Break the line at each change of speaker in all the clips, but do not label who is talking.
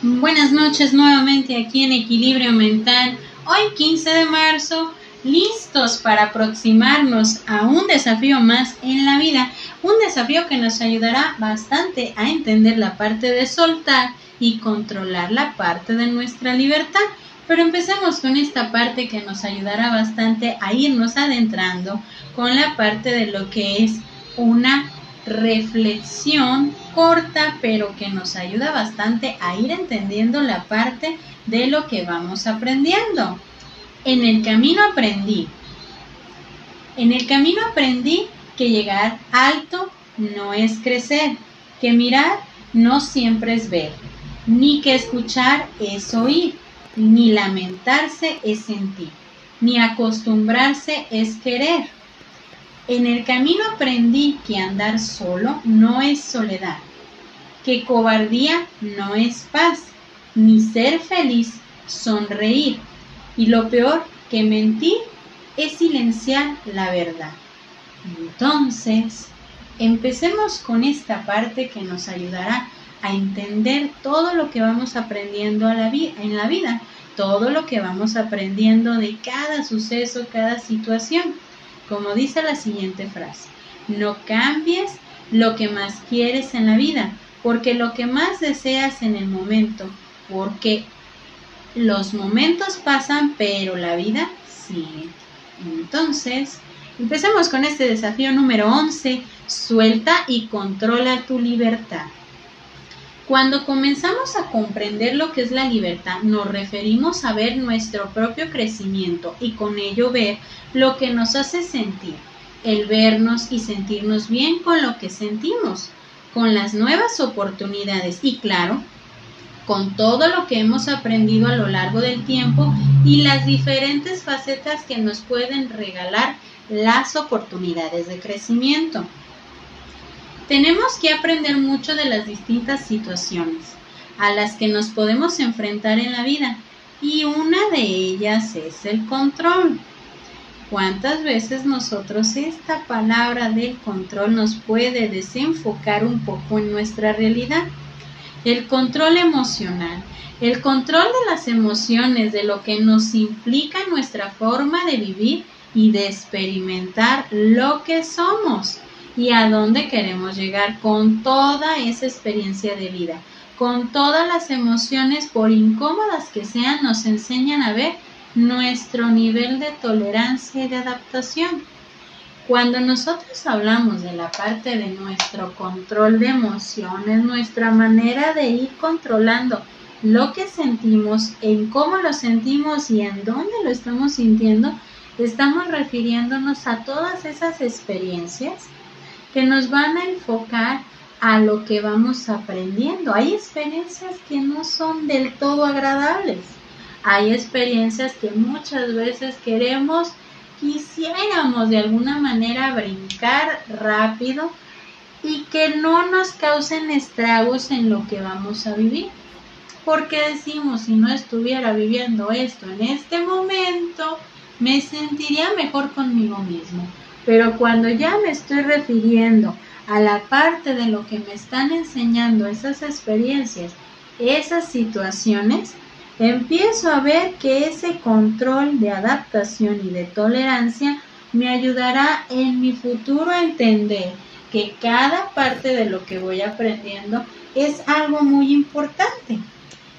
Buenas noches nuevamente aquí en Equilibrio Mental. Hoy 15 de marzo, listos para aproximarnos a un desafío más en la vida. Un desafío que nos ayudará bastante a entender la parte de soltar y controlar la parte de nuestra libertad. Pero empecemos con esta parte que nos ayudará bastante a irnos adentrando con la parte de lo que es una reflexión corta pero que nos ayuda bastante a ir entendiendo la parte de lo que vamos aprendiendo. En el camino aprendí. En el camino aprendí que llegar alto no es crecer, que mirar no siempre es ver, ni que escuchar es oír, ni lamentarse es sentir, ni acostumbrarse es querer en el camino aprendí que andar solo no es soledad, que cobardía no es paz, ni ser feliz sonreír, y lo peor que mentir es silenciar la verdad. Entonces, empecemos con esta parte que nos ayudará a entender todo lo que vamos aprendiendo en la vida, todo lo que vamos aprendiendo de cada suceso, cada situación como dice la siguiente frase, no cambies lo que más quieres en la vida, porque lo que más deseas en el momento, porque los momentos pasan, pero la vida sigue. Entonces, empecemos con este desafío número 11, suelta y controla tu libertad. Cuando comenzamos a comprender lo que es la libertad, nos referimos a ver nuestro propio crecimiento y con ello ver lo que nos hace sentir, el vernos y sentirnos bien con lo que sentimos, con las nuevas oportunidades y claro, con todo lo que hemos aprendido a lo largo del tiempo y las diferentes facetas que nos pueden regalar las oportunidades de crecimiento. Tenemos que aprender mucho de las distintas situaciones a las que nos podemos enfrentar en la vida y una de ellas es el control. ¿Cuántas veces nosotros esta palabra del control nos puede desenfocar un poco en nuestra realidad? El control emocional, el control de las emociones, de lo que nos implica nuestra forma de vivir y de experimentar lo que somos y a dónde queremos llegar con toda esa experiencia de vida. Con todas las emociones, por incómodas que sean, nos enseñan a ver nuestro nivel de tolerancia y de adaptación. Cuando nosotros hablamos de la parte de nuestro control de emociones, nuestra manera de ir controlando lo que sentimos, en cómo lo sentimos y en dónde lo estamos sintiendo, estamos refiriéndonos a todas esas experiencias que nos van a enfocar a lo que vamos aprendiendo. Hay experiencias que no son del todo agradables. Hay experiencias que muchas veces queremos, quisiéramos de alguna manera brincar rápido y que no nos causen estragos en lo que vamos a vivir. Porque decimos, si no estuviera viviendo esto en este momento, me sentiría mejor conmigo mismo. Pero cuando ya me estoy refiriendo a la parte de lo que me están enseñando esas experiencias, esas situaciones, empiezo a ver que ese control de adaptación y de tolerancia me ayudará en mi futuro a entender que cada parte de lo que voy aprendiendo es algo muy importante.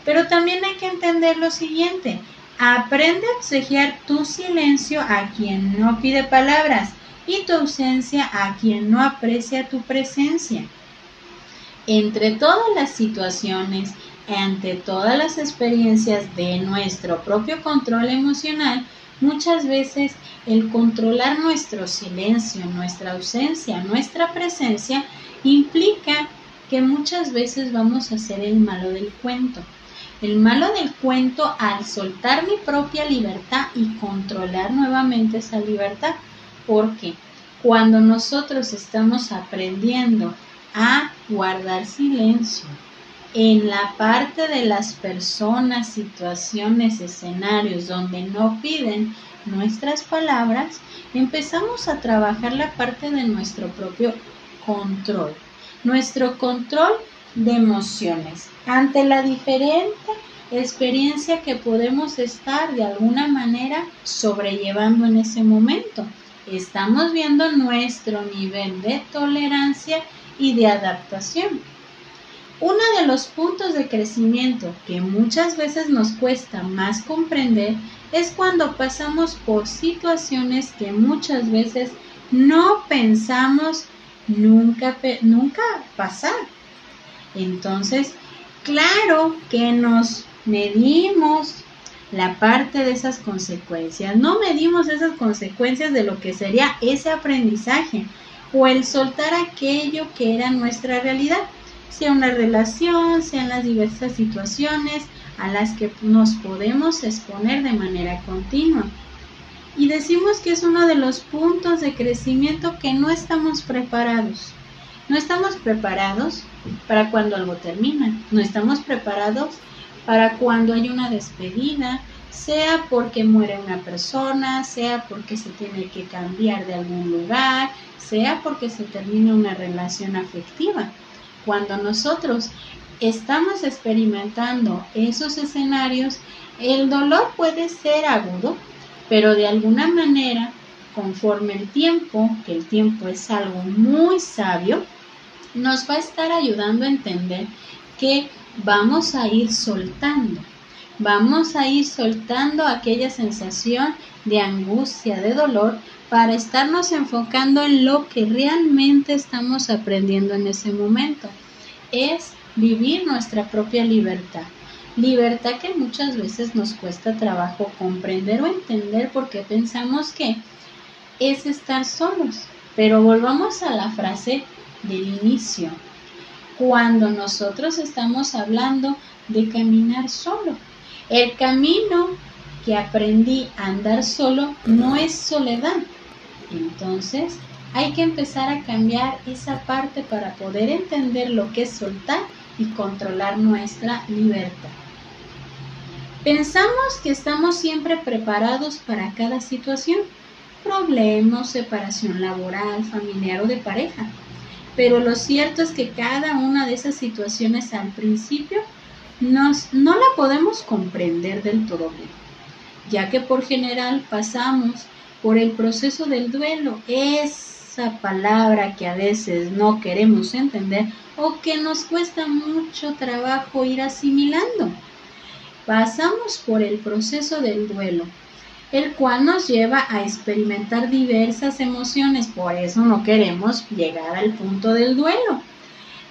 Pero también hay que entender lo siguiente, aprende a obsequiar tu silencio a quien no pide palabras y tu ausencia a quien no aprecia tu presencia. Entre todas las situaciones, ante todas las experiencias de nuestro propio control emocional, muchas veces el controlar nuestro silencio, nuestra ausencia, nuestra presencia, implica que muchas veces vamos a ser el malo del cuento. El malo del cuento al soltar mi propia libertad y controlar nuevamente esa libertad porque cuando nosotros estamos aprendiendo a guardar silencio en la parte de las personas, situaciones, escenarios donde no piden nuestras palabras, empezamos a trabajar la parte de nuestro propio control. Nuestro control de emociones ante la diferente experiencia que podemos estar de alguna manera sobrellevando en ese momento. Estamos viendo nuestro nivel de tolerancia y de adaptación. Uno de los puntos de crecimiento que muchas veces nos cuesta más comprender es cuando pasamos por situaciones que muchas veces no pensamos nunca, nunca pasar. Entonces, claro que nos medimos la parte de esas consecuencias, no medimos esas consecuencias de lo que sería ese aprendizaje o el soltar aquello que era nuestra realidad, sea una relación, sean las diversas situaciones a las que nos podemos exponer de manera continua. Y decimos que es uno de los puntos de crecimiento que no estamos preparados. No estamos preparados para cuando algo termina. No estamos preparados para cuando hay una despedida, sea porque muere una persona, sea porque se tiene que cambiar de algún lugar, sea porque se termina una relación afectiva. Cuando nosotros estamos experimentando esos escenarios, el dolor puede ser agudo, pero de alguna manera, conforme el tiempo, que el tiempo es algo muy sabio, nos va a estar ayudando a entender que vamos a ir soltando, vamos a ir soltando aquella sensación de angustia, de dolor, para estarnos enfocando en lo que realmente estamos aprendiendo en ese momento. Es vivir nuestra propia libertad. Libertad que muchas veces nos cuesta trabajo comprender o entender porque pensamos que es estar solos. Pero volvamos a la frase del inicio. Cuando nosotros estamos hablando de caminar solo. El camino que aprendí a andar solo no es soledad. Entonces hay que empezar a cambiar esa parte para poder entender lo que es soltar y controlar nuestra libertad. Pensamos que estamos siempre preparados para cada situación, problemas, separación laboral, familiar o de pareja. Pero lo cierto es que cada una de esas situaciones al principio nos, no la podemos comprender del todo bien, ya que por general pasamos por el proceso del duelo, esa palabra que a veces no queremos entender o que nos cuesta mucho trabajo ir asimilando. Pasamos por el proceso del duelo, el cual nos lleva a experimentar diversas emociones, por eso no queremos llegar al punto del duelo,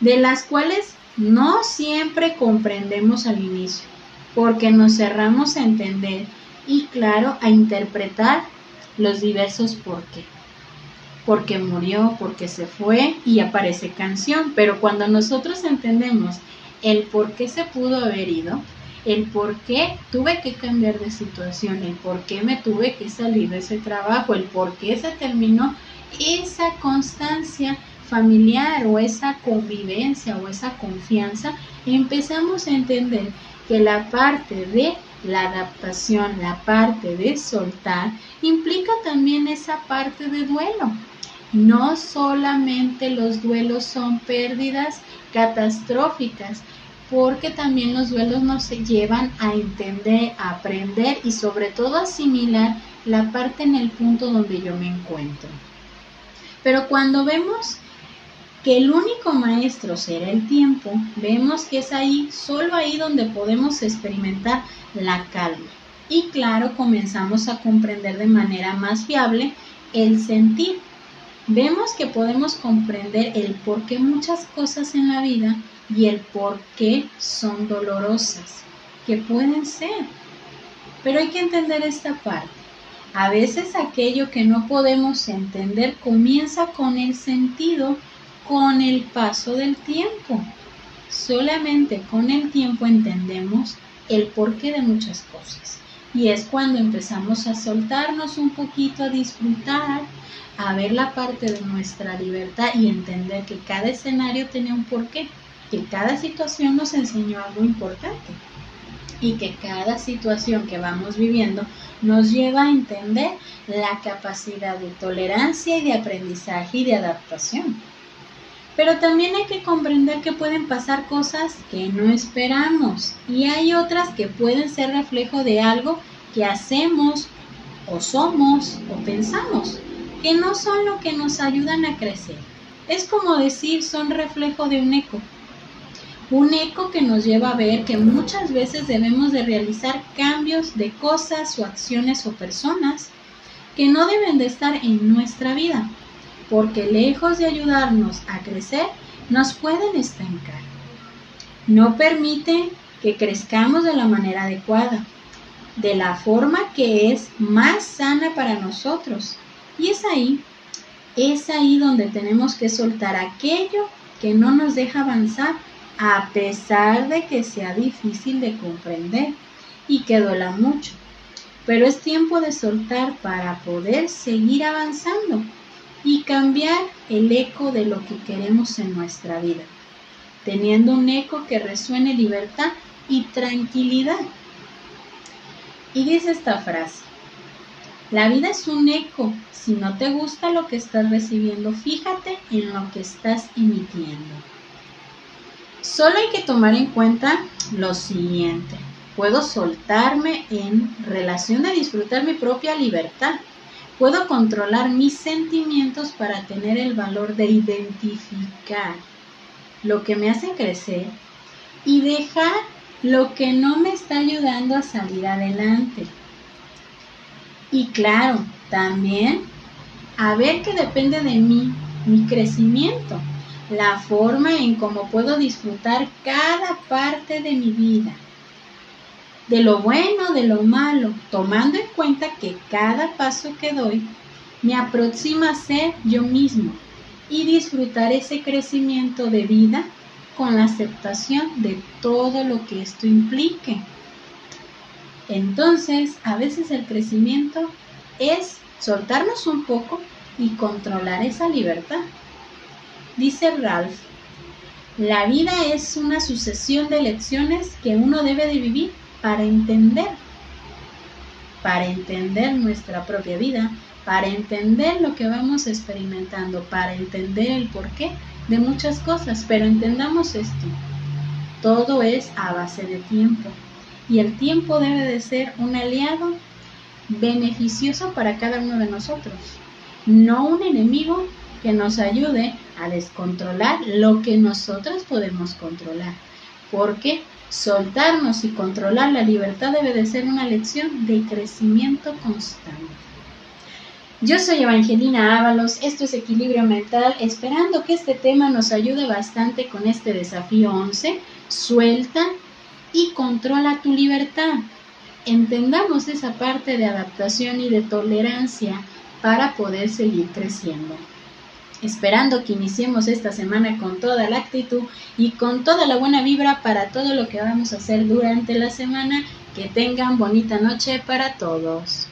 de las cuales no siempre comprendemos al inicio, porque nos cerramos a entender y claro, a interpretar los diversos por qué. Porque murió, porque se fue y aparece canción. Pero cuando nosotros entendemos el por qué se pudo haber ido, el por qué tuve que cambiar de situación, el por qué me tuve que salir de ese trabajo, el por qué se terminó esa constancia familiar o esa convivencia o esa confianza, empezamos a entender que la parte de la adaptación, la parte de soltar, implica también esa parte de duelo. No solamente los duelos son pérdidas catastróficas, porque también los duelos nos llevan a entender, a aprender y sobre todo asimilar la parte en el punto donde yo me encuentro. Pero cuando vemos que el único maestro será el tiempo, vemos que es ahí, solo ahí donde podemos experimentar la calma. Y claro, comenzamos a comprender de manera más fiable el sentir. Vemos que podemos comprender el por qué muchas cosas en la vida y el por qué son dolorosas, que pueden ser. Pero hay que entender esta parte. A veces aquello que no podemos entender comienza con el sentido con el paso del tiempo. Solamente con el tiempo entendemos el porqué de muchas cosas. Y es cuando empezamos a soltarnos un poquito, a disfrutar, a ver la parte de nuestra libertad y entender que cada escenario tiene un porqué, que cada situación nos enseñó algo importante y que cada situación que vamos viviendo nos lleva a entender la capacidad de tolerancia y de aprendizaje y de adaptación. Pero también hay que comprender que pueden pasar cosas que no esperamos y hay otras que pueden ser reflejo de algo que hacemos o somos o pensamos, que no son lo que nos ayudan a crecer. Es como decir, son reflejo de un eco. Un eco que nos lleva a ver que muchas veces debemos de realizar cambios de cosas o acciones o personas que no deben de estar en nuestra vida porque lejos de ayudarnos a crecer, nos pueden estancar. No permiten que crezcamos de la manera adecuada, de la forma que es más sana para nosotros. Y es ahí, es ahí donde tenemos que soltar aquello que no nos deja avanzar, a pesar de que sea difícil de comprender y que duela mucho. Pero es tiempo de soltar para poder seguir avanzando y cambiar el eco de lo que queremos en nuestra vida, teniendo un eco que resuene libertad y tranquilidad. Y dice esta frase, la vida es un eco, si no te gusta lo que estás recibiendo, fíjate en lo que estás emitiendo. Solo hay que tomar en cuenta lo siguiente, puedo soltarme en relación a disfrutar mi propia libertad. Puedo controlar mis sentimientos para tener el valor de identificar lo que me hace crecer y dejar lo que no me está ayudando a salir adelante. Y claro, también a ver que depende de mí mi crecimiento, la forma en cómo puedo disfrutar cada parte de mi vida de lo bueno, de lo malo, tomando en cuenta que cada paso que doy me aproxima a ser yo mismo y disfrutar ese crecimiento de vida con la aceptación de todo lo que esto implique. Entonces, a veces el crecimiento es soltarnos un poco y controlar esa libertad. Dice Ralph, la vida es una sucesión de lecciones que uno debe de vivir para entender, para entender nuestra propia vida, para entender lo que vamos experimentando, para entender el porqué de muchas cosas. Pero entendamos esto, todo es a base de tiempo y el tiempo debe de ser un aliado beneficioso para cada uno de nosotros, no un enemigo que nos ayude a descontrolar lo que nosotros podemos controlar. Porque Soltarnos y controlar la libertad debe de ser una lección de crecimiento constante. Yo soy Evangelina Ábalos, esto es Equilibrio Mental, esperando que este tema nos ayude bastante con este desafío 11. Suelta y controla tu libertad. Entendamos esa parte de adaptación y de tolerancia para poder seguir creciendo esperando que iniciemos esta semana con toda la actitud y con toda la buena vibra para todo lo que vamos a hacer durante la semana. Que tengan bonita noche para todos.